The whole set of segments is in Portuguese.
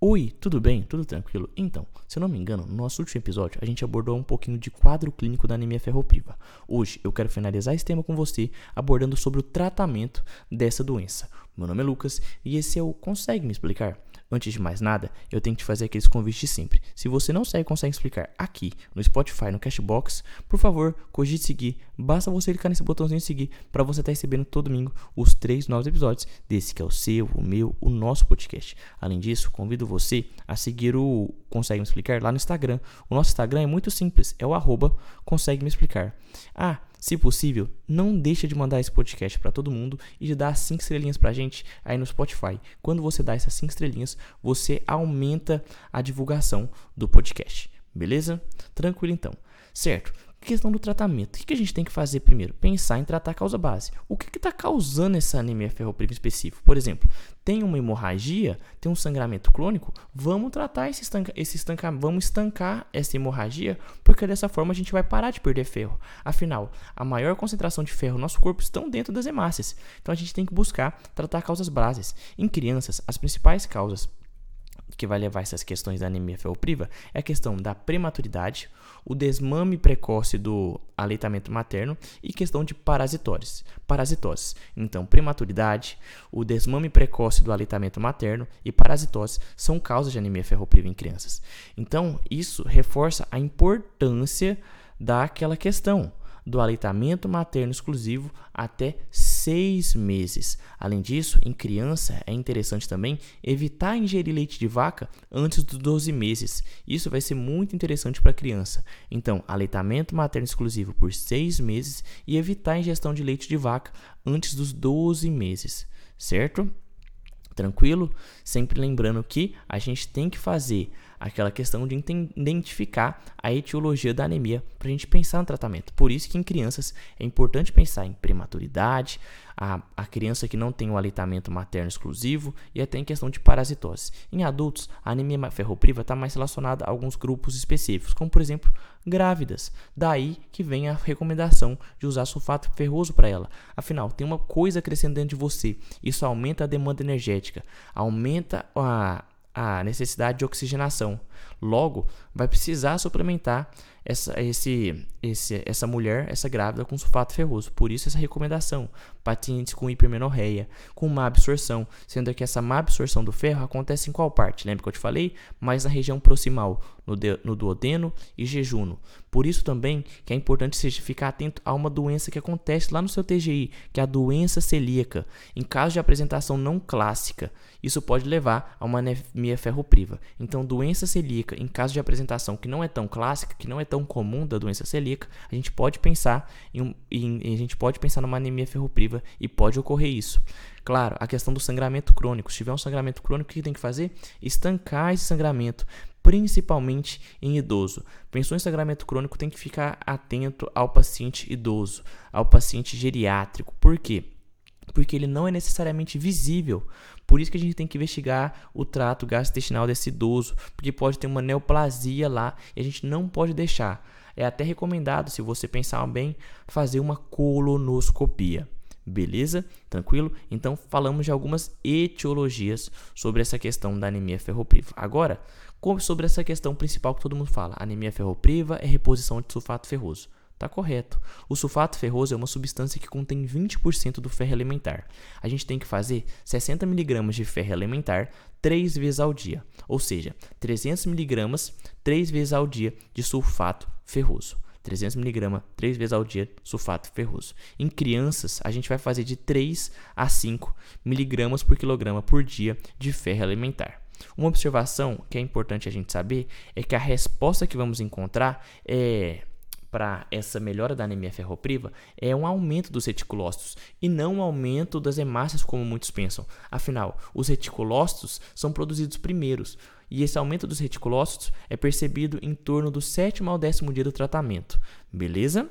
Oi, tudo bem? Tudo tranquilo? Então, se eu não me engano, no nosso último episódio a gente abordou um pouquinho de quadro clínico da anemia ferropriva. Hoje eu quero finalizar esse tema com você abordando sobre o tratamento dessa doença. Meu nome é Lucas e esse é o Consegue Me Explicar? Antes de mais nada, eu tenho que te fazer aqueles convites de sempre. Se você não segue Consegue Explicar aqui no Spotify, no Cashbox, por favor, cogite seguir. Basta você clicar nesse botãozinho seguir para você estar tá recebendo todo domingo os três novos episódios desse que é o seu, o meu, o nosso podcast. Além disso, convido você a seguir o Consegue Me Explicar lá no Instagram. O nosso Instagram é muito simples, é o arroba Consegue Me Explicar. Ah, se possível, não deixa de mandar esse podcast para todo mundo e de dar 5 estrelinhas pra gente aí no Spotify. Quando você dá essas 5 estrelinhas, você aumenta a divulgação do podcast. Beleza? Tranquilo então. Certo questão do tratamento. O que a gente tem que fazer primeiro? Pensar em tratar a causa base. O que está causando essa anemia ferropriva específica? Por exemplo, tem uma hemorragia, tem um sangramento crônico, vamos tratar esse, estanca, esse estancar, vamos estancar essa hemorragia, porque dessa forma a gente vai parar de perder ferro. Afinal, a maior concentração de ferro no nosso corpo estão dentro das hemácias. Então a gente tem que buscar tratar causas bases. Em crianças, as principais causas que vai levar essas questões da anemia ferropriva é a questão da prematuridade, o desmame precoce do aleitamento materno e questão de parasitoses. Parasitoses. Então, prematuridade, o desmame precoce do aleitamento materno e parasitose são causas de anemia ferropriva em crianças. Então, isso reforça a importância daquela questão do aleitamento materno exclusivo até seis meses. Além disso, em criança é interessante também evitar ingerir leite de vaca antes dos 12 meses. Isso vai ser muito interessante para a criança. Então, aleitamento materno exclusivo por seis meses e evitar a ingestão de leite de vaca antes dos 12 meses, certo? Tranquilo? Sempre lembrando que a gente tem que fazer aquela questão de identificar a etiologia da anemia para a gente pensar no tratamento. Por isso que em crianças é importante pensar em prematuridade, a, a criança que não tem o aleitamento materno exclusivo e até em questão de parasitose. Em adultos, a anemia ferropriva está mais relacionada a alguns grupos específicos, como por exemplo grávidas. Daí que vem a recomendação de usar sulfato ferroso para ela. Afinal, tem uma coisa crescendo dentro de você. Isso aumenta a demanda energética, aumenta a a necessidade de oxigenação. Logo, vai precisar suplementar essa, esse, esse, essa mulher, essa grávida, com sulfato ferroso. Por isso, essa recomendação: pacientes com hipermenorreia, com má absorção, sendo que essa má absorção do ferro acontece em qual parte? Lembra que eu te falei? Mais na região proximal, no, de, no duodeno e jejuno. Por isso também que é importante você ficar atento a uma doença que acontece lá no seu TGI, que é a doença celíaca. Em caso de apresentação não clássica, isso pode levar a uma anemia ferropriva. Então, doença celíaca, em caso de apresentação que não é tão clássica, que não é tão comum da doença celíaca, a gente pode pensar em, em, a gente pode pensar numa anemia ferropriva e pode ocorrer isso. Claro, a questão do sangramento crônico. Se tiver um sangramento crônico, o que tem que fazer? Estancar esse sangramento, principalmente em idoso. Pensou em sangramento crônico, tem que ficar atento ao paciente idoso, ao paciente geriátrico. Por quê? Porque ele não é necessariamente visível. Por isso que a gente tem que investigar o trato gastrointestinal desse idoso, porque pode ter uma neoplasia lá e a gente não pode deixar. É até recomendado, se você pensar bem, fazer uma colonoscopia. Beleza? Tranquilo? Então falamos de algumas etiologias sobre essa questão da anemia ferropriva. Agora, sobre essa questão principal que todo mundo fala, anemia ferropriva é reposição de sulfato ferroso. Tá correto. O sulfato ferroso é uma substância que contém 20% do ferro elementar. A gente tem que fazer 60 mg de ferro elementar 3 vezes ao dia, ou seja, 300 mg 3 vezes ao dia de sulfato ferroso. 300 mg 3 vezes ao dia sulfato ferroso. Em crianças, a gente vai fazer de 3 a 5 mg por quilograma por dia de ferro elementar. Uma observação que é importante a gente saber é que a resposta que vamos encontrar é para essa melhora da anemia ferropriva é um aumento dos reticulócitos e não um aumento das hemácias como muitos pensam. Afinal, os reticulócitos são produzidos primeiros e esse aumento dos reticulócitos é percebido em torno do sétimo ao décimo dia do tratamento. Beleza?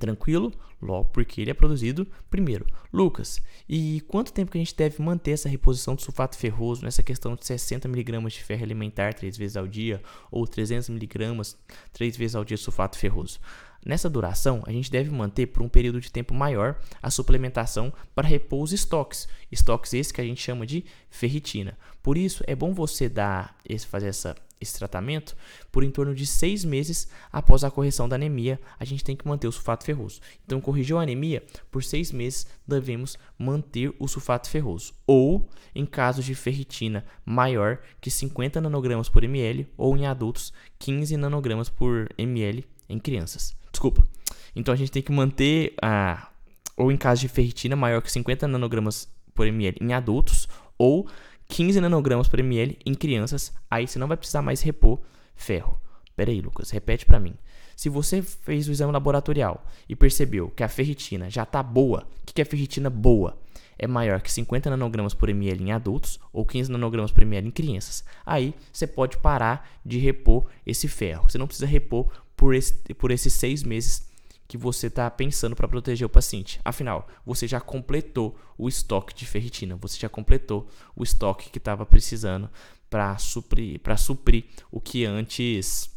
Tranquilo? Logo, porque ele é produzido primeiro. Lucas, e quanto tempo que a gente deve manter essa reposição de sulfato ferroso nessa questão de 60mg de ferro alimentar três vezes ao dia ou 300mg três vezes ao dia de sulfato ferroso? Nessa duração, a gente deve manter por um período de tempo maior a suplementação para repor os estoques, estoques esses que a gente chama de ferritina. Por isso, é bom você dar esse, fazer essa, esse tratamento por em torno de seis meses após a correção da anemia. A gente tem que manter o sulfato ferroso. Então, corrigiu a anemia, por seis meses devemos manter o sulfato ferroso. Ou, em caso de ferritina maior que 50 nanogramas por ml, ou em adultos, 15 nanogramas por ml em crianças. Desculpa. Então a gente tem que manter a. Ou em caso de ferritina maior que 50 nanogramas por ml em adultos, ou 15 nanogramas por ml em crianças. Aí você não vai precisar mais repor ferro. Pera aí, Lucas, repete para mim. Se você fez o exame laboratorial e percebeu que a ferritina já está boa, o que é ferritina boa? É maior que 50 nanogramas por ml em adultos ou 15 nanogramas por ml em crianças. Aí você pode parar de repor esse ferro. Você não precisa repor por, esse, por esses seis meses que você está pensando para proteger o paciente. Afinal, você já completou o estoque de ferritina, você já completou o estoque que estava precisando para suprir, suprir o que antes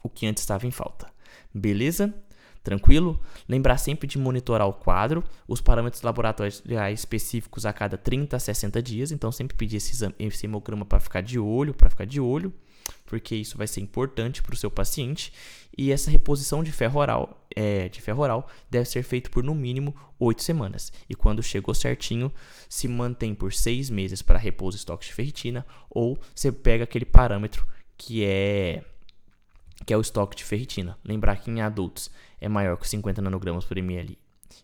o que antes estava em falta. Beleza? Tranquilo? Lembrar sempre de monitorar o quadro, os parâmetros laboratoriais específicos a cada 30 a 60 dias, então sempre pedir esse, exame, esse hemograma para ficar de olho, para ficar de olho porque isso vai ser importante para o seu paciente. E essa reposição de ferro oral, é, de ferro oral deve ser feita por no mínimo 8 semanas. E quando chegou certinho, se mantém por 6 meses para repouso estoque de ferritina, ou você pega aquele parâmetro que é que é o estoque de ferritina. Lembrar que em adultos é maior que 50 nanogramas por ml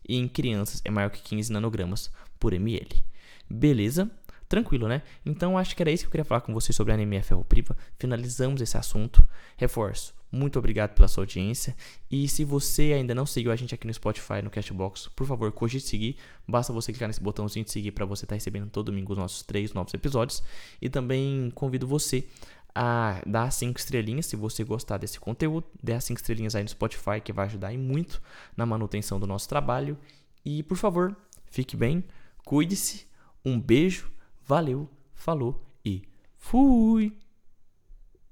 e em crianças é maior que 15 nanogramas por ml. Beleza? Tranquilo, né? Então acho que era isso que eu queria falar com você sobre a anemia ferropriva. Finalizamos esse assunto. Reforço. Muito obrigado pela sua audiência. E se você ainda não seguiu a gente aqui no Spotify, no Cashbox, por favor, cogite seguir. Basta você clicar nesse botãozinho de seguir para você estar tá recebendo todo domingo os nossos três novos episódios. E também convido você a dar cinco estrelinhas se você gostar desse conteúdo. Dê as cinco estrelinhas aí no Spotify, que vai ajudar muito na manutenção do nosso trabalho. E por favor, fique bem, cuide-se. Um beijo Valeu, falou e fui!